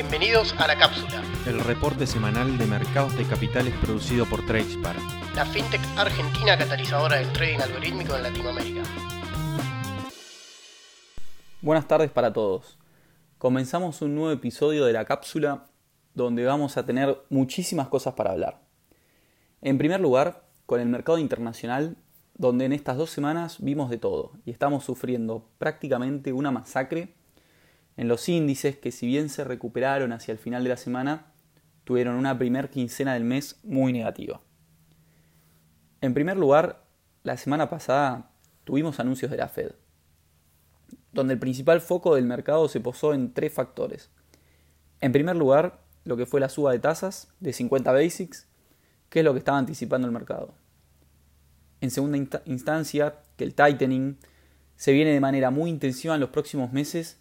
Bienvenidos a La Cápsula, el reporte semanal de mercados de capitales producido por Tradespar, la fintech argentina catalizadora del trading algorítmico en Latinoamérica. Buenas tardes para todos. Comenzamos un nuevo episodio de La Cápsula donde vamos a tener muchísimas cosas para hablar. En primer lugar, con el mercado internacional, donde en estas dos semanas vimos de todo y estamos sufriendo prácticamente una masacre en los índices que si bien se recuperaron hacia el final de la semana, tuvieron una primer quincena del mes muy negativa. En primer lugar, la semana pasada tuvimos anuncios de la Fed, donde el principal foco del mercado se posó en tres factores. En primer lugar, lo que fue la suba de tasas de 50 basics, que es lo que estaba anticipando el mercado. En segunda instancia, que el tightening se viene de manera muy intensiva en los próximos meses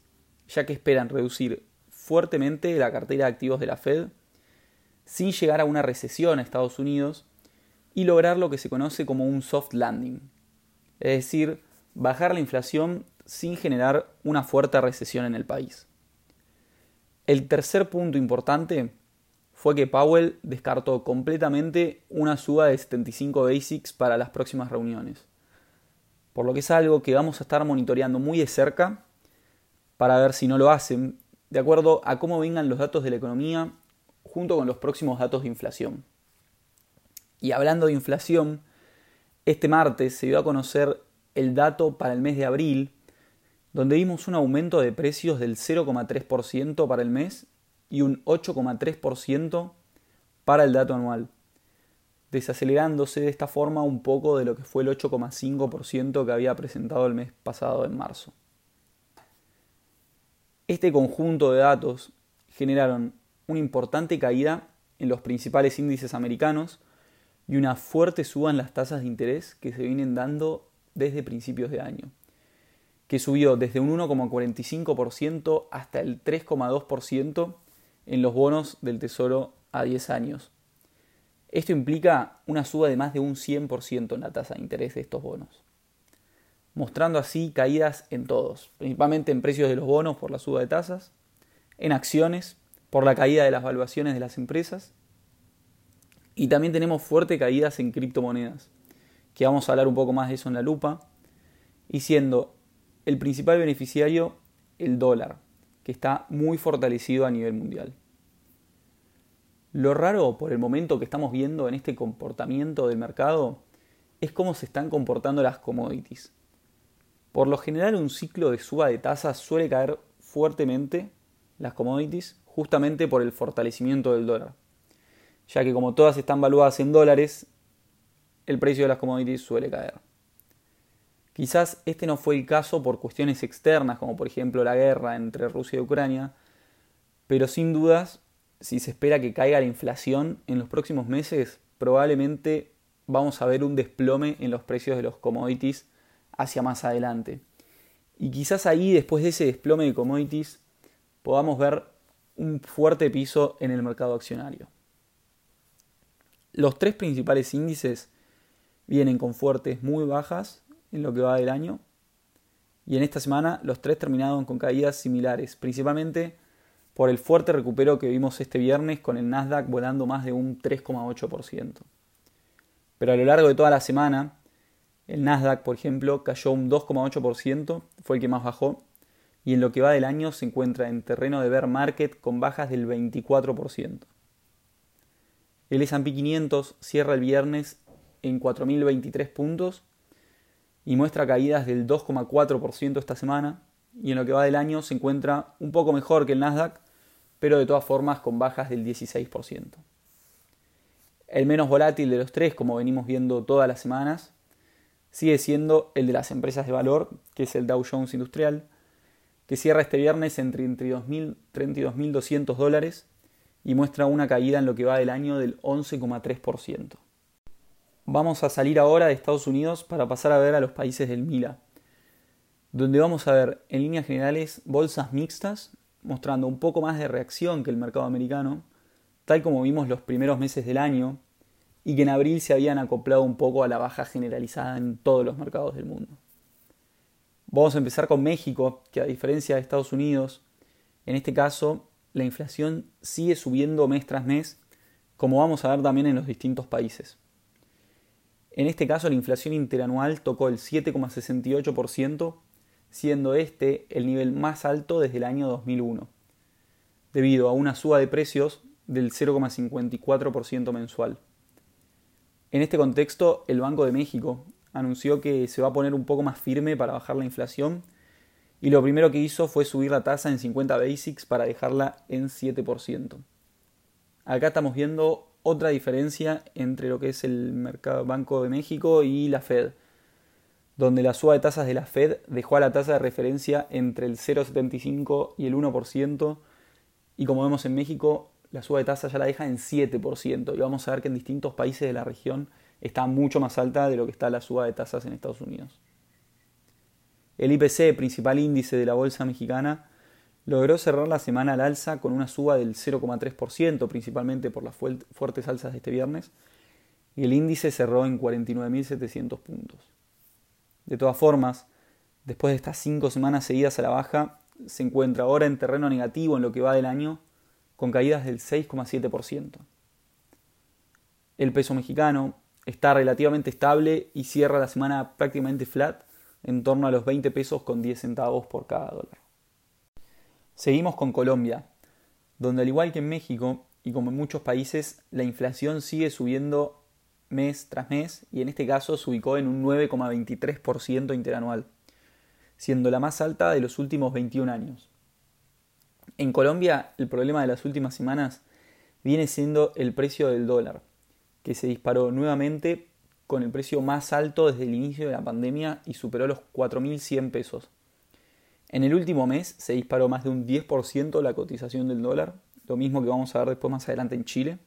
ya que esperan reducir fuertemente la cartera de activos de la Fed sin llegar a una recesión a Estados Unidos y lograr lo que se conoce como un soft landing, es decir, bajar la inflación sin generar una fuerte recesión en el país. El tercer punto importante fue que Powell descartó completamente una suba de 75 basics para las próximas reuniones, por lo que es algo que vamos a estar monitoreando muy de cerca para ver si no lo hacen, de acuerdo a cómo vengan los datos de la economía junto con los próximos datos de inflación. Y hablando de inflación, este martes se dio a conocer el dato para el mes de abril, donde vimos un aumento de precios del 0,3% para el mes y un 8,3% para el dato anual, desacelerándose de esta forma un poco de lo que fue el 8,5% que había presentado el mes pasado en marzo. Este conjunto de datos generaron una importante caída en los principales índices americanos y una fuerte suba en las tasas de interés que se vienen dando desde principios de año, que subió desde un 1,45% hasta el 3,2% en los bonos del Tesoro a 10 años. Esto implica una suba de más de un 100% en la tasa de interés de estos bonos mostrando así caídas en todos, principalmente en precios de los bonos por la suba de tasas, en acciones por la caída de las valuaciones de las empresas y también tenemos fuertes caídas en criptomonedas, que vamos a hablar un poco más de eso en la lupa, y siendo el principal beneficiario el dólar, que está muy fortalecido a nivel mundial. Lo raro por el momento que estamos viendo en este comportamiento del mercado es cómo se están comportando las commodities. Por lo general un ciclo de suba de tasas suele caer fuertemente las commodities justamente por el fortalecimiento del dólar, ya que como todas están valuadas en dólares, el precio de las commodities suele caer. Quizás este no fue el caso por cuestiones externas, como por ejemplo la guerra entre Rusia y Ucrania, pero sin dudas, si se espera que caiga la inflación en los próximos meses, probablemente vamos a ver un desplome en los precios de los commodities hacia más adelante. Y quizás ahí, después de ese desplome de commodities, podamos ver un fuerte piso en el mercado accionario. Los tres principales índices vienen con fuertes muy bajas en lo que va del año. Y en esta semana los tres terminaron con caídas similares, principalmente por el fuerte recupero que vimos este viernes con el Nasdaq volando más de un 3,8%. Pero a lo largo de toda la semana el Nasdaq, por ejemplo, cayó un 2,8%, fue el que más bajó, y en lo que va del año se encuentra en terreno de bear market con bajas del 24%. El S&P 500 cierra el viernes en 4.023 puntos y muestra caídas del 2,4% esta semana, y en lo que va del año se encuentra un poco mejor que el Nasdaq, pero de todas formas con bajas del 16%. El menos volátil de los tres, como venimos viendo todas las semanas, sigue siendo el de las empresas de valor, que es el Dow Jones Industrial, que cierra este viernes en 32.200 dólares y muestra una caída en lo que va del año del 11,3%. Vamos a salir ahora de Estados Unidos para pasar a ver a los países del MILA, donde vamos a ver en líneas generales bolsas mixtas, mostrando un poco más de reacción que el mercado americano, tal como vimos los primeros meses del año, y que en abril se habían acoplado un poco a la baja generalizada en todos los mercados del mundo. Vamos a empezar con México, que a diferencia de Estados Unidos, en este caso la inflación sigue subiendo mes tras mes, como vamos a ver también en los distintos países. En este caso, la inflación interanual tocó el 7,68%, siendo este el nivel más alto desde el año 2001, debido a una suba de precios del 0,54% mensual. En este contexto, el Banco de México anunció que se va a poner un poco más firme para bajar la inflación y lo primero que hizo fue subir la tasa en 50 basics para dejarla en 7%. Acá estamos viendo otra diferencia entre lo que es el mercado Banco de México y la Fed, donde la suba de tasas de la Fed dejó a la tasa de referencia entre el 0,75 y el 1%, y como vemos en México, la suba de tasa ya la deja en 7%, y vamos a ver que en distintos países de la región está mucho más alta de lo que está la suba de tasas en Estados Unidos. El IPC, principal índice de la bolsa mexicana, logró cerrar la semana al alza con una suba del 0,3%, principalmente por las fuertes alzas de este viernes, y el índice cerró en 49.700 puntos. De todas formas, después de estas cinco semanas seguidas a la baja, se encuentra ahora en terreno negativo en lo que va del año, con caídas del 6,7%. El peso mexicano está relativamente estable y cierra la semana prácticamente flat en torno a los 20 pesos con 10 centavos por cada dólar. Seguimos con Colombia, donde al igual que en México y como en muchos países, la inflación sigue subiendo mes tras mes y en este caso se ubicó en un 9,23% interanual, siendo la más alta de los últimos 21 años. En Colombia, el problema de las últimas semanas viene siendo el precio del dólar, que se disparó nuevamente con el precio más alto desde el inicio de la pandemia y superó los 4.100 pesos, en el último mes se disparó más de un 10% la cotización del dólar, lo mismo que vamos a ver después más adelante en Chile,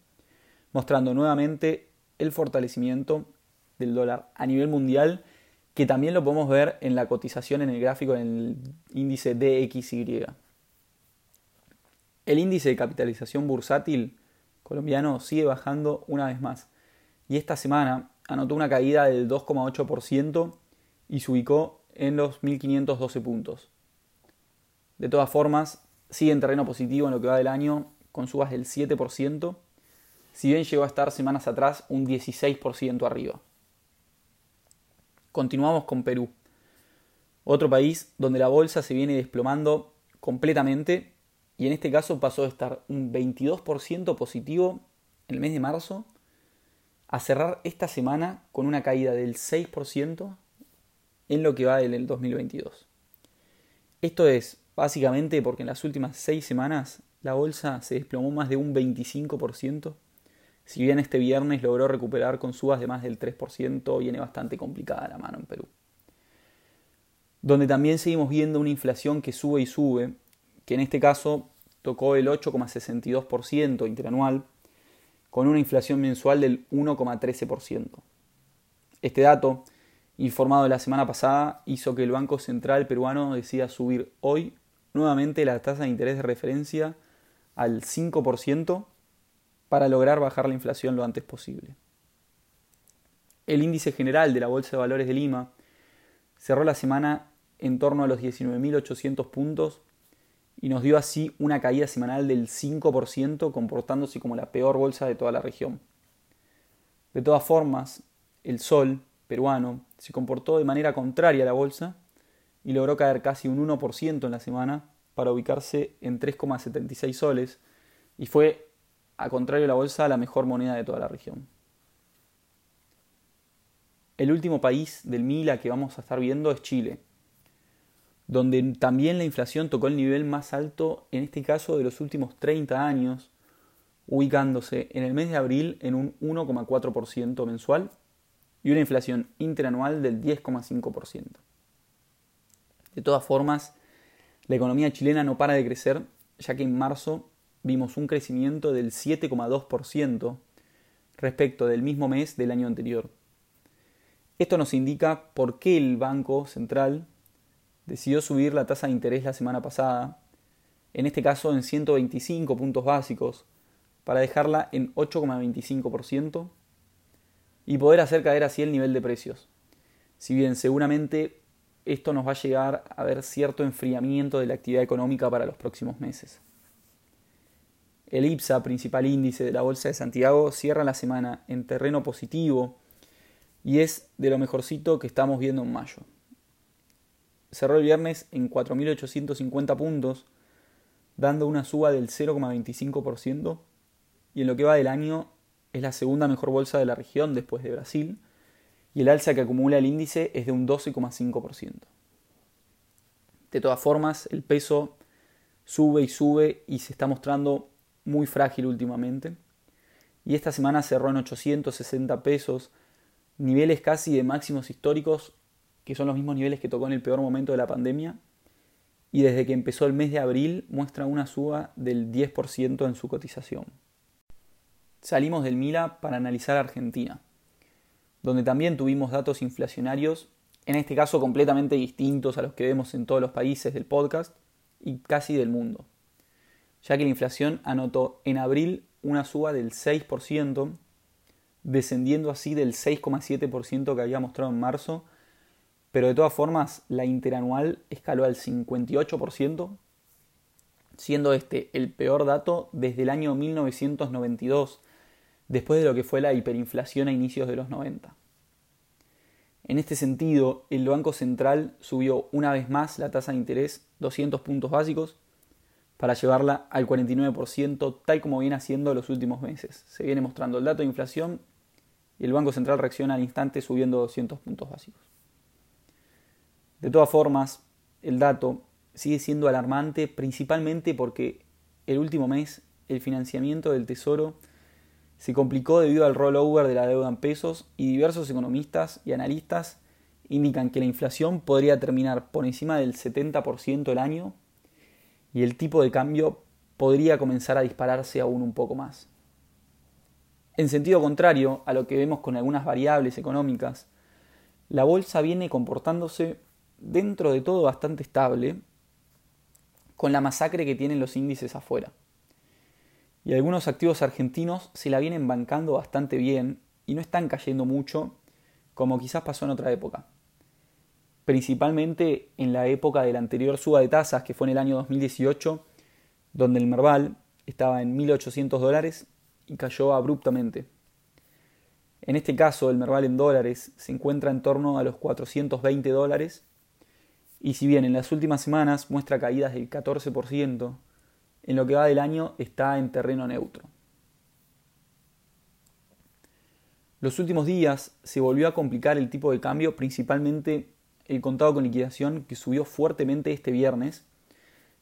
mostrando nuevamente el fortalecimiento del dólar a nivel mundial, que también lo podemos ver en la cotización en el gráfico en el índice DXY. El índice de capitalización bursátil colombiano sigue bajando una vez más y esta semana anotó una caída del 2,8% y se ubicó en los 1.512 puntos. De todas formas, sigue en terreno positivo en lo que va del año, con subas del 7%, si bien llegó a estar semanas atrás un 16% arriba. Continuamos con Perú, otro país donde la bolsa se viene desplomando completamente y en este caso pasó de estar un 22% positivo en el mes de marzo a cerrar esta semana con una caída del 6% en lo que va del 2022. Esto es Básicamente porque en las últimas seis semanas la bolsa se desplomó más de un 25%. Si bien este viernes logró recuperar con subas de más del 3%, viene bastante complicada la mano en Perú. Donde también seguimos viendo una inflación que sube y sube, que en este caso tocó el 8,62% interanual, con una inflación mensual del 1,13%. Este dato, informado la semana pasada, hizo que el Banco Central peruano decida subir hoy nuevamente la tasa de interés de referencia al 5% para lograr bajar la inflación lo antes posible. El índice general de la Bolsa de Valores de Lima cerró la semana en torno a los 19.800 puntos y nos dio así una caída semanal del 5%, comportándose como la peor bolsa de toda la región. De todas formas, el sol peruano se comportó de manera contraria a la bolsa y logró caer casi un 1% en la semana para ubicarse en 3,76 soles y fue, a contrario de la bolsa, la mejor moneda de toda la región. El último país del Mila que vamos a estar viendo es Chile, donde también la inflación tocó el nivel más alto, en este caso de los últimos 30 años, ubicándose en el mes de abril en un 1,4% mensual y una inflación interanual del 10,5%. De todas formas, la economía chilena no para de crecer, ya que en marzo vimos un crecimiento del 7,2% respecto del mismo mes del año anterior. Esto nos indica por qué el Banco Central decidió subir la tasa de interés la semana pasada, en este caso en 125 puntos básicos, para dejarla en 8,25% y poder hacer caer así el nivel de precios. Si bien seguramente esto nos va a llegar a ver cierto enfriamiento de la actividad económica para los próximos meses. El IPSA, principal índice de la Bolsa de Santiago, cierra la semana en terreno positivo y es de lo mejorcito que estamos viendo en mayo. Cerró el viernes en 4.850 puntos, dando una suba del 0,25% y en lo que va del año es la segunda mejor bolsa de la región después de Brasil y el alza que acumula el índice es de un 12,5%. De todas formas, el peso sube y sube y se está mostrando muy frágil últimamente. Y esta semana cerró en 860 pesos, niveles casi de máximos históricos, que son los mismos niveles que tocó en el peor momento de la pandemia. Y desde que empezó el mes de abril muestra una suba del 10% en su cotización. Salimos del Mila para analizar Argentina, donde también tuvimos datos inflacionarios, en este caso completamente distintos a los que vemos en todos los países del podcast y casi del mundo ya que la inflación anotó en abril una suba del 6%, descendiendo así del 6,7% que había mostrado en marzo, pero de todas formas la interanual escaló al 58%, siendo este el peor dato desde el año 1992, después de lo que fue la hiperinflación a inicios de los 90. En este sentido, el Banco Central subió una vez más la tasa de interés 200 puntos básicos, para llevarla al 49%, tal como viene haciendo los últimos meses. Se viene mostrando el dato de inflación y el Banco Central reacciona al instante subiendo 200 puntos básicos. De todas formas, el dato sigue siendo alarmante principalmente porque el último mes el financiamiento del Tesoro se complicó debido al rollover de la deuda en pesos y diversos economistas y analistas indican que la inflación podría terminar por encima del 70% el año y el tipo de cambio podría comenzar a dispararse aún un poco más. En sentido contrario a lo que vemos con algunas variables económicas, la bolsa viene comportándose dentro de todo bastante estable con la masacre que tienen los índices afuera. Y algunos activos argentinos se la vienen bancando bastante bien y no están cayendo mucho como quizás pasó en otra época principalmente en la época de la anterior suba de tasas, que fue en el año 2018, donde el Merval estaba en 1.800 dólares y cayó abruptamente. En este caso, el Merval en dólares se encuentra en torno a los 420 dólares y si bien en las últimas semanas muestra caídas del 14%, en lo que va del año está en terreno neutro. Los últimos días se volvió a complicar el tipo de cambio principalmente el contado con liquidación que subió fuertemente este viernes,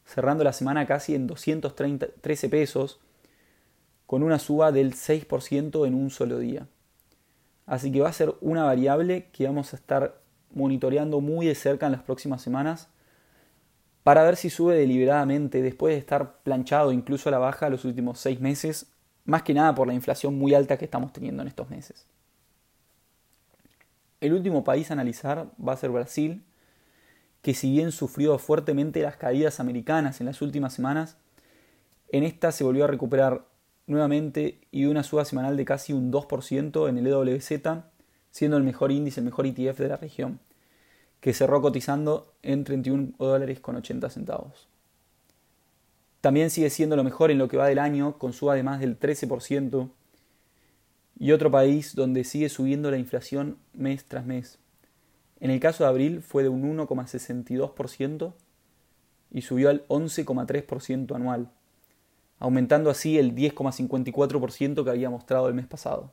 cerrando la semana casi en 213 pesos, con una suba del 6% en un solo día. Así que va a ser una variable que vamos a estar monitoreando muy de cerca en las próximas semanas para ver si sube deliberadamente después de estar planchado incluso a la baja los últimos seis meses, más que nada por la inflación muy alta que estamos teniendo en estos meses. El último país a analizar va a ser Brasil, que si bien sufrió fuertemente las caídas americanas en las últimas semanas, en esta se volvió a recuperar nuevamente y una suba semanal de casi un 2% en el EWZ, siendo el mejor índice, el mejor ETF de la región, que cerró cotizando en 31 dólares con 80 centavos. También sigue siendo lo mejor en lo que va del año, con suba de más del 13%, y otro país donde sigue subiendo la inflación mes tras mes. En el caso de abril fue de un 1,62% y subió al 11,3% anual, aumentando así el 10,54% que había mostrado el mes pasado.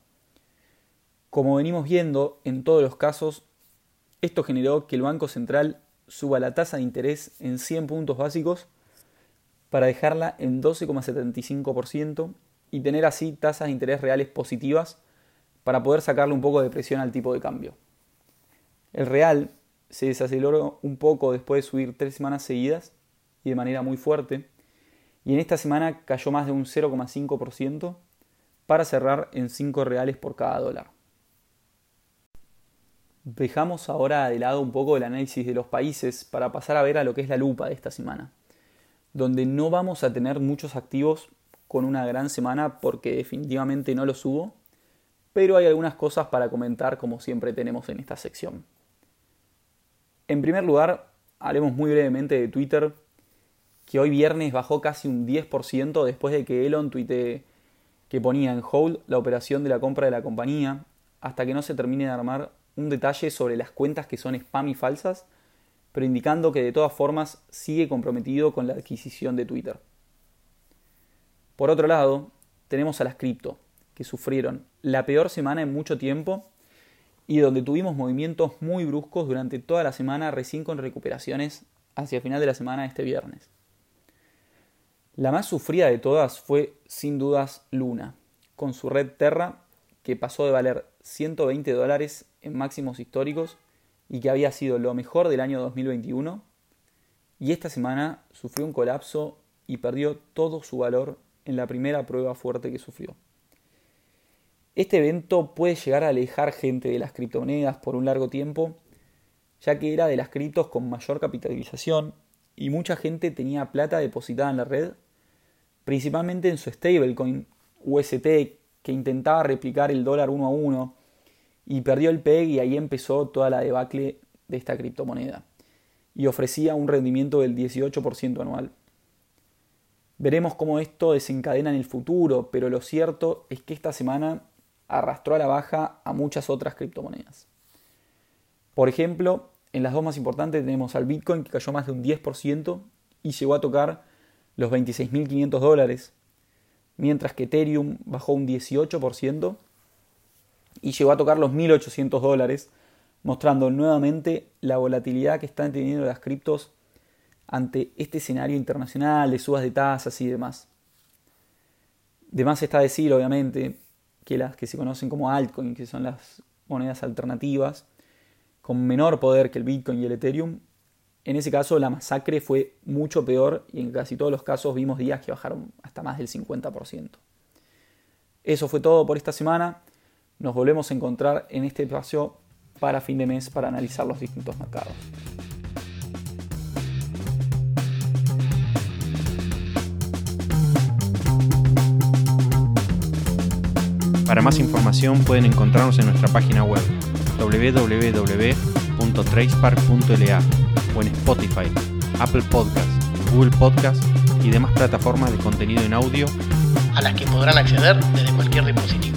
Como venimos viendo, en todos los casos, esto generó que el Banco Central suba la tasa de interés en 100 puntos básicos para dejarla en 12,75% y tener así tasas de interés reales positivas para poder sacarle un poco de presión al tipo de cambio. El real se desaceleró un poco después de subir tres semanas seguidas y de manera muy fuerte, y en esta semana cayó más de un 0,5% para cerrar en 5 reales por cada dólar. Dejamos ahora de lado un poco el análisis de los países para pasar a ver a lo que es la lupa de esta semana, donde no vamos a tener muchos activos con una gran semana porque definitivamente no lo subo, pero hay algunas cosas para comentar como siempre tenemos en esta sección. En primer lugar, haremos muy brevemente de Twitter, que hoy viernes bajó casi un 10% después de que Elon tuite que ponía en hold la operación de la compra de la compañía hasta que no se termine de armar un detalle sobre las cuentas que son spam y falsas, pero indicando que de todas formas sigue comprometido con la adquisición de Twitter. Por otro lado, tenemos a las cripto, que sufrieron la peor semana en mucho tiempo y donde tuvimos movimientos muy bruscos durante toda la semana, recién con recuperaciones hacia el final de la semana este viernes. La más sufrida de todas fue, sin dudas, Luna, con su red Terra, que pasó de valer 120 dólares en máximos históricos y que había sido lo mejor del año 2021, y esta semana sufrió un colapso y perdió todo su valor en la primera prueba fuerte que sufrió. Este evento puede llegar a alejar gente de las criptomonedas por un largo tiempo, ya que era de las criptos con mayor capitalización y mucha gente tenía plata depositada en la red principalmente en su stablecoin UST que intentaba replicar el dólar uno a uno y perdió el PEG y ahí empezó toda la debacle de esta criptomoneda y ofrecía un rendimiento del 18% anual. Veremos cómo esto desencadena en el futuro, pero lo cierto es que esta semana arrastró a la baja a muchas otras criptomonedas. Por ejemplo, en las dos más importantes tenemos al Bitcoin que cayó más de un 10% y llegó a tocar los 26.500 dólares, mientras que Ethereum bajó un 18% y llegó a tocar los 1.800 dólares, mostrando nuevamente la volatilidad que están teniendo las criptos ante este escenario internacional de subas de tasas y demás. De más está decir, obviamente, que las que se conocen como altcoins, que son las monedas alternativas, con menor poder que el Bitcoin y el Ethereum, en ese caso la masacre fue mucho peor y en casi todos los casos vimos días que bajaron hasta más del 50%. Eso fue todo por esta semana. Nos volvemos a encontrar en este espacio para fin de mes para analizar los distintos mercados. Para más información pueden encontrarnos en nuestra página web www.tracepark.la o en Spotify, Apple Podcasts, Google Podcasts y demás plataformas de contenido en audio a las que podrán acceder desde cualquier dispositivo.